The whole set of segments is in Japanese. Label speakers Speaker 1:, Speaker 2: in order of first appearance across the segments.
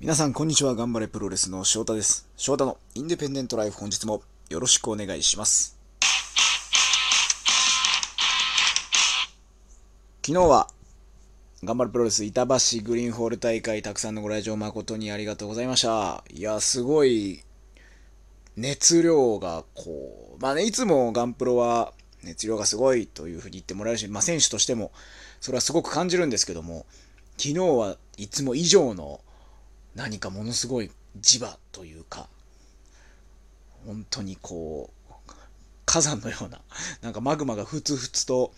Speaker 1: 皆さん、こんにちは。頑張れプロレスの翔太です。翔太のインディペンデントライフ、本日もよろしくお願いします。昨日は、頑張れプロレス板橋グリーンホール大会、たくさんのご来場誠にありがとうございました。いや、すごい、熱量がこう、まあね、いつもガンプロは熱量がすごいというふうに言ってもらえるし、まあ選手としても、それはすごく感じるんですけども、昨日はいつも以上の何かものすごい磁場というか、本当にこう、火山のような、なんかマグマがふつふつと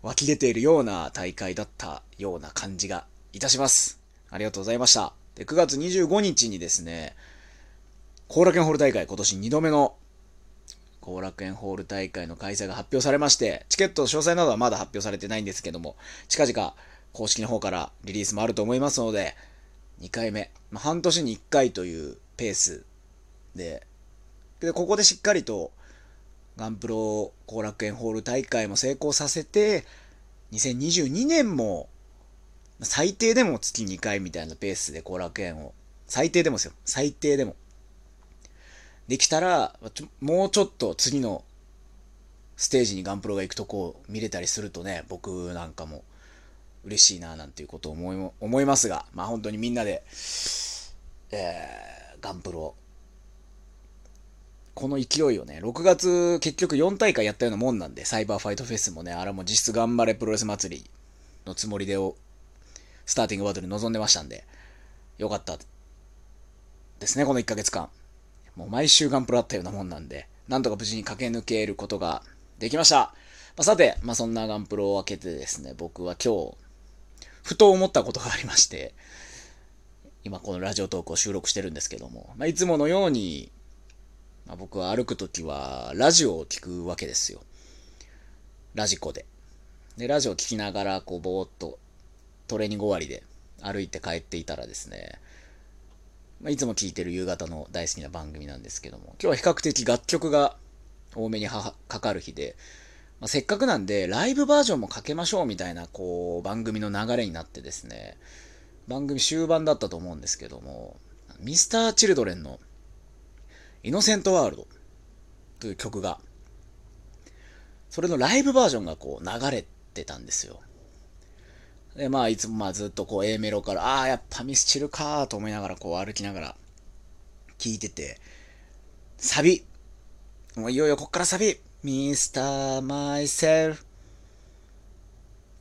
Speaker 1: 湧き出ているような大会だったような感じがいたします。ありがとうございました。で、9月25日にですね、後楽園ホール大会、今年2度目の後楽園ホール大会の開催が発表されまして、チケット詳細などはまだ発表されてないんですけども、近々公式の方からリリースもあると思いますので、2回目、まあ、半年に1回というペースで、で、ここでしっかりとガンプロ後楽園ホール大会も成功させて、2022年も最低でも月2回みたいなペースで後楽園を、最低でもですよ、最低でも。できたら、もうちょっと次のステージにガンプロが行くとこを見れたりするとね、僕なんかも嬉しいななんていうことを思い思いますが、まあ本当にみんなで、えー、ガンプロ、この勢いをね、6月結局4大会やったようなもんなんで、サイバーファイトフェスもね、あれも実質頑張れプロレス祭りのつもりでを、スターティングバトルに臨んでましたんで、よかったですね、この1ヶ月間。もう毎週ガンプロあったようなもんなんで、なんとか無事に駆け抜けることができました。まあ、さて、まあ、そんなガンプロを開けてですね、僕は今日、ふと思ったことがありまして、今このラジオトークを収録してるんですけども、まあ、いつものように、まあ、僕は歩くときはラジオを聞くわけですよ。ラジコで。で、ラジオを聞きながら、こう、ぼーっとトレーニング終わりで歩いて帰っていたらですね、まあ、いつも聴いてる夕方の大好きな番組なんですけども、今日は比較的楽曲が多めにかかる日で、まあ、せっかくなんで、ライブバージョンもかけましょうみたいな、こう、番組の流れになってですね、番組終盤だったと思うんですけども、ミスター・チルドレンのイノセント・ワールドという曲が、それのライブバージョンがこう流れてたんですよ。で、まあ、いつもまあずっとこう A メロから、ああ、やっぱミスチルかーと思いながらこう歩きながら聴いてて、サビ、もういよいよこっからサビ、ミスター・マイセル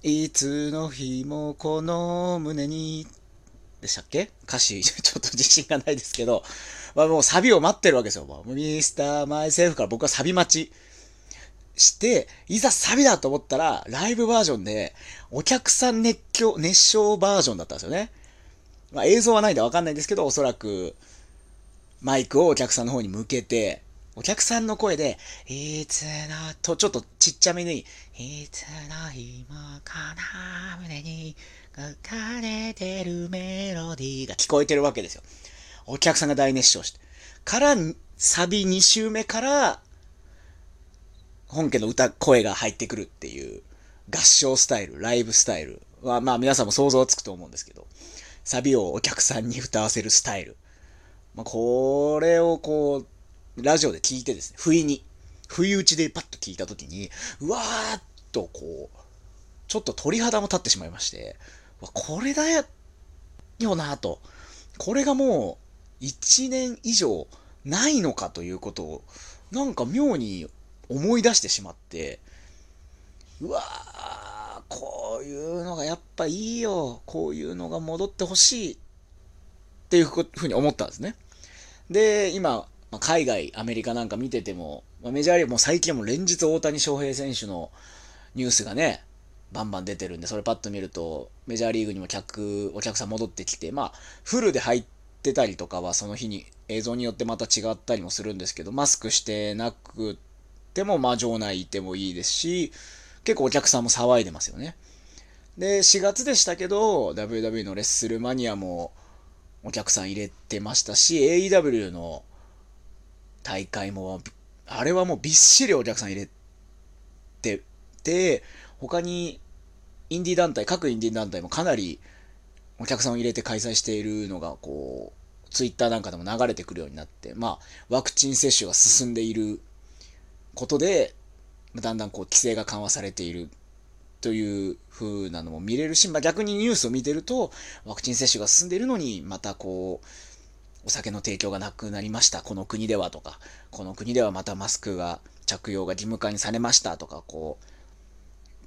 Speaker 1: いつの日もこの胸に、でしたっけ？歌詞、ちょっと自信がないですけど、まあ、もうサビを待ってるわけですよ。もうミスター・マイセルフから僕はサビ待ち。して、いざサビだと思ったら、ライブバージョンで、お客さん熱狂、熱唱バージョンだったんですよね。まあ、映像はないんでわかんないんですけど、おそらく、マイクをお客さんの方に向けて、お客さんの声で、いつのと、ちょっとちっちゃめに、いつの日もこの胸に書かれてるメロディーが聞こえてるわけですよ。お客さんが大熱唱して。から、サビ2周目から、本家の歌、声が入ってくるっていう合唱スタイル、ライブスタイルは、まあ皆さんも想像つくと思うんですけど、サビをお客さんに歌わせるスタイル。まあ、これをこう、ラジオで聞いてですね、不意に、不意打ちでパッと聞いたときに、うわーっとこう、ちょっと鳥肌も立ってしまいまして、これだよなと。これがもう、1年以上ないのかということを、なんか妙に思い出してしまって、うわー、こういうのがやっぱいいよ。こういうのが戻ってほしい。っていうふうに思ったんですね。で、今、ま海外、アメリカなんか見ててもま、メジャーリーグも最近はも連日大谷翔平選手のニュースがね、バンバン出てるんで、それパッと見ると、メジャーリーグにも客、お客さん戻ってきて、まあ、フルで入ってたりとかは、その日に映像によってまた違ったりもするんですけど、マスクしてなくても、まあ、場内いてもいいですし、結構お客さんも騒いでますよね。で、4月でしたけど、WW のレッスルマニアもお客さん入れてましたし、AEW の大会も、あれはもうびっしりお客さん入れてて、他にインディー団体、各インディー団体もかなりお客さんを入れて開催しているのが、こう、ツイッターなんかでも流れてくるようになって、まあ、ワクチン接種が進んでいることで、だんだんこう規制が緩和されているという風なのも見れるし、まあ、逆にニュースを見てると、ワクチン接種が進んでいるのに、またこう、お酒の提供がなくなりました、この国ではとか、この国ではまたマスクが、着用が義務化にされましたとか、こう、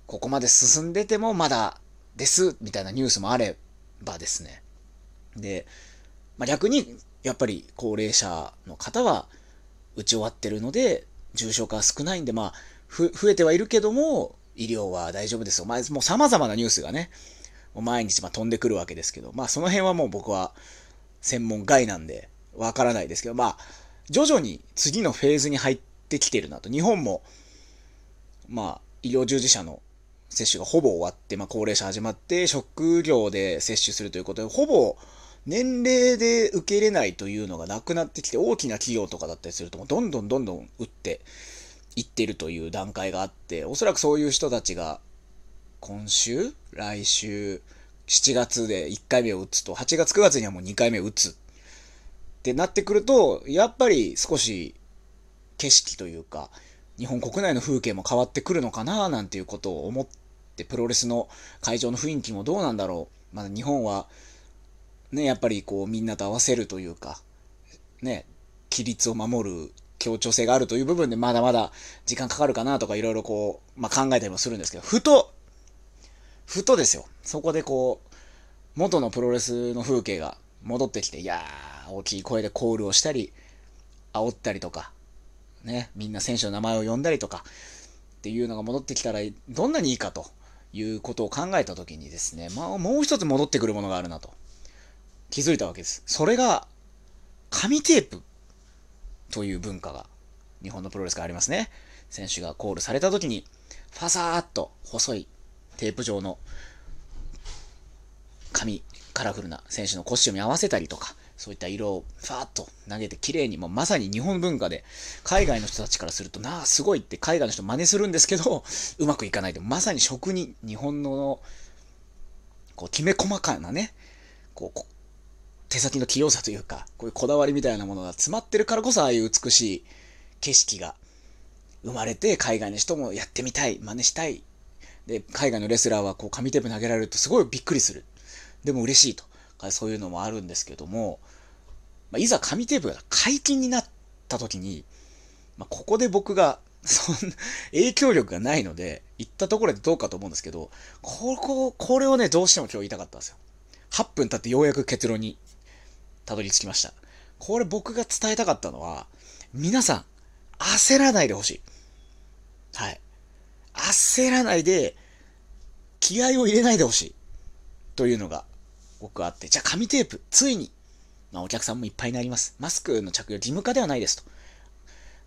Speaker 1: ここまで進んでてもまだです、みたいなニュースもあればですね。で、まあ、逆に、やっぱり高齢者の方は打ち終わってるので、重症化は少ないんで、まあ、増えてはいるけども、医療は大丈夫ですよ。まあ、もう様々なニュースがね、毎日ま飛んでくるわけですけど、まあその辺はもう僕は専門外なんでわからないですけど、まあ徐々に次のフェーズに入ってきてるなと。日本も、まあ医療従事者の接種がほぼ終わって、まあ高齢者始まって、職業で接種するということで、ほぼ年齢で受け入れないというのがなくなってきて、大きな企業とかだったりすると、どんどんどんどん打っていってるという段階があって、おそらくそういう人たちが、今週来週、7月で1回目を打つと、8月9月にはもう2回目を打つってなってくると、やっぱり少し景色というか、日本国内の風景も変わってくるのかななんていうことを思って、プロレスの会場の雰囲気もどうなんだろう。まだ日本は、ね、やっぱりこうみんなと合わせるというか、ね、規律を守る協調性があるという部分でまだまだ時間かかるかなとかいろいろこう、まあ、考えたりもするんですけど、ふと、ふとですよ。そこでこう、元のプロレスの風景が戻ってきて、いやー、大きい声でコールをしたり、煽ったりとか、ね、みんな選手の名前を呼んだりとか、っていうのが戻ってきたら、どんなにいいかということを考えたときにですね、まあ、もう一つ戻ってくるものがあるなと、気づいたわけです。それが、紙テープという文化が日本のプロレスからありますね。選手がコールされた時に、ファサーっと細いテープ状の紙、カラフルな選手のコスチュームに合わせたりとか、そういった色をファーッと投げて綺麗に、もうまさに日本文化で、海外の人たちからすると、なあ、すごいって海外の人真似するんですけど、うまくいかないで、まさに職人、日本の、こう、きめ細かなね、こう、手先の器用さというか、こういうこだわりみたいなものが詰まってるからこそ、ああいう美しい景色が生まれて、海外の人もやってみたい、真似したい。で、海外のレスラーはこう紙テープ投げられるとすごいびっくりする。でも嬉しいとか。そういうのもあるんですけども、まあ、いざ紙テープが解禁になった時に、まあ、ここで僕が、そんな影響力がないので、言ったところでどうかと思うんですけど、ここ、これをね、どうしても今日言いたかったんですよ。8分経ってようやく結論にたどり着きました。これ僕が伝えたかったのは、皆さん、焦らないでほしい。はい。焦らないで、気合を入れないでほしい。というのが、僕はあって。じゃあ、紙テープ、ついに、まあ、お客さんもいっぱいになります。マスクの着用義務化ではないですと。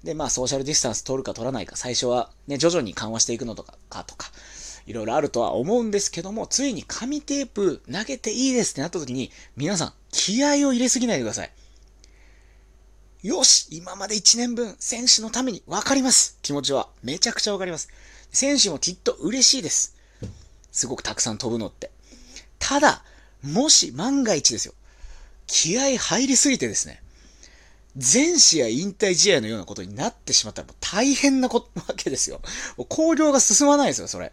Speaker 1: で、まあ、ソーシャルディスタンス取るか取らないか、最初はね、徐々に緩和していくのとか、かとか、いろいろあるとは思うんですけども、ついに紙テープ投げていいですってなった時に、皆さん、気合を入れすぎないでください。よし今まで1年分、選手のために分かります気持ちは。めちゃくちゃ分かります。選手もきっと嬉しいです。すごくたくさん飛ぶのって。ただ、もし万が一ですよ。気合入りすぎてですね。全試合引退試合のようなことになってしまったらもう大変なこわけですよ。工業が進まないですよ、それ。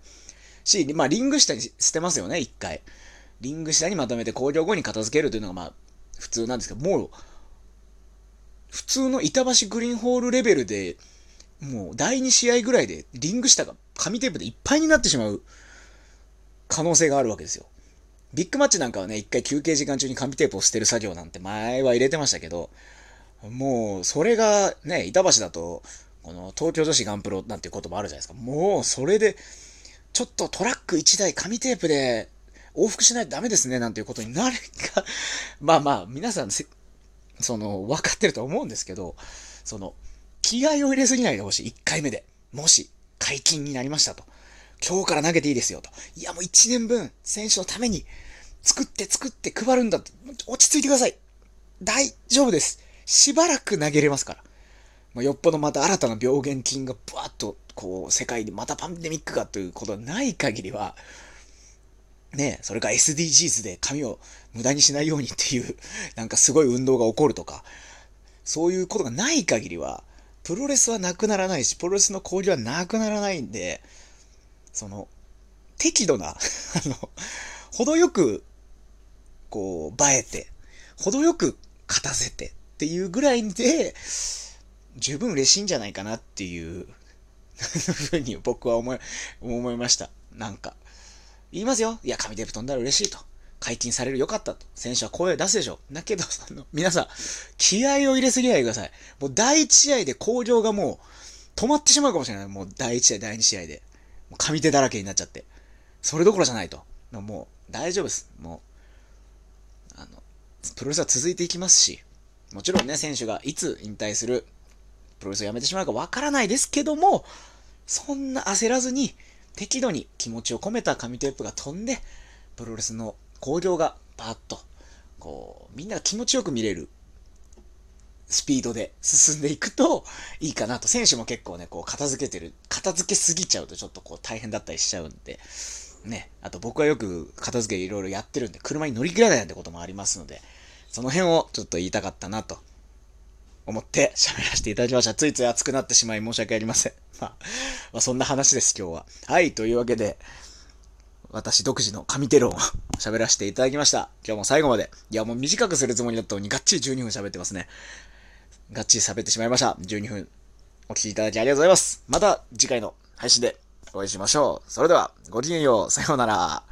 Speaker 1: し、まあ、リング下に捨てますよね、一回。リング下にまとめて工業後に片付けるというのが、まあ、普通なんですけど、もう、普通の板橋グリーンホールレベルで、もう第2試合ぐらいでリング下が紙テープでいっぱいになってしまう可能性があるわけですよ。ビッグマッチなんかはね、一回休憩時間中に紙テープを捨てる作業なんて前は入れてましたけど、もう、それがね、板橋だと、この東京女子ガンプロなんていう言葉あるじゃないですか。もう、それで、ちょっとトラック1台紙テープで往復しないとダメですね、なんていうことになるか まあまあ、皆さん、その、分かってると思うんですけど、その、気合を入れすぎないでほしい。1回目で。もし、解禁になりましたと。今日から投げていいですよと。いや、もう1年分、選手のために、作って作って配るんだって。落ち着いてください。大丈夫です。しばらく投げれますから。まあ、よっぽどまた新たな病原菌がブワッとこう、世界でまたパンデミックがということがない限りは、ね、それか SDGs で髪を無駄にしないようにっていう、なんかすごい運動が起こるとか、そういうことがない限りは、プロレスはなくならないし、プロレスの交流はなくならないんで、その、適度な、あの、程よく、こう、映えて、程よく勝たせてっていうぐらいで、十分嬉しいんじゃないかなっていう ふうに僕は思い、思いました。なんか。言いますよ。いや、紙テープ飛んだら嬉しいと。解禁されるよかったと。選手は声を出すでしょ。だけど、あの、皆さん、気合を入れすぎないでください。もう第1試合で工場がもう止まってしまうかもしれない。もう第1試合、第2試合で。もう紙手だらけになっちゃって。それどころじゃないと。もう大丈夫です。もう、あの、プロレスは続いていきますし、もちろんね、選手がいつ引退する、プロレスをやめてしまうかわからないですけども、そんな焦らずに、適度に気持ちを込めた紙テープが飛んで、プロレスの興行がパッと、こう、みんなが気持ちよく見れるスピードで進んでいくといいかなと。選手も結構ね、こう片付けてる、片付けすぎちゃうとちょっとこう大変だったりしちゃうんで、ね。あと僕はよく片付けいろいろやってるんで、車に乗り切らないなんてこともありますので、その辺をちょっと言いたかったなと思って喋らせていただきました。ついつい熱くなってしまい申し訳ありません。まあ、まあ、そんな話です、今日は。はい、というわけで、私独自の神テロを 喋らせていただきました。今日も最後まで。いや、もう短くするつもりだったのに、がっちり12分喋ってますね。がっちり喋ってしまいました。12分お聴きいただきありがとうございます。また次回の配信でお会いしましょう。それでは、ごきげんよう。さようなら。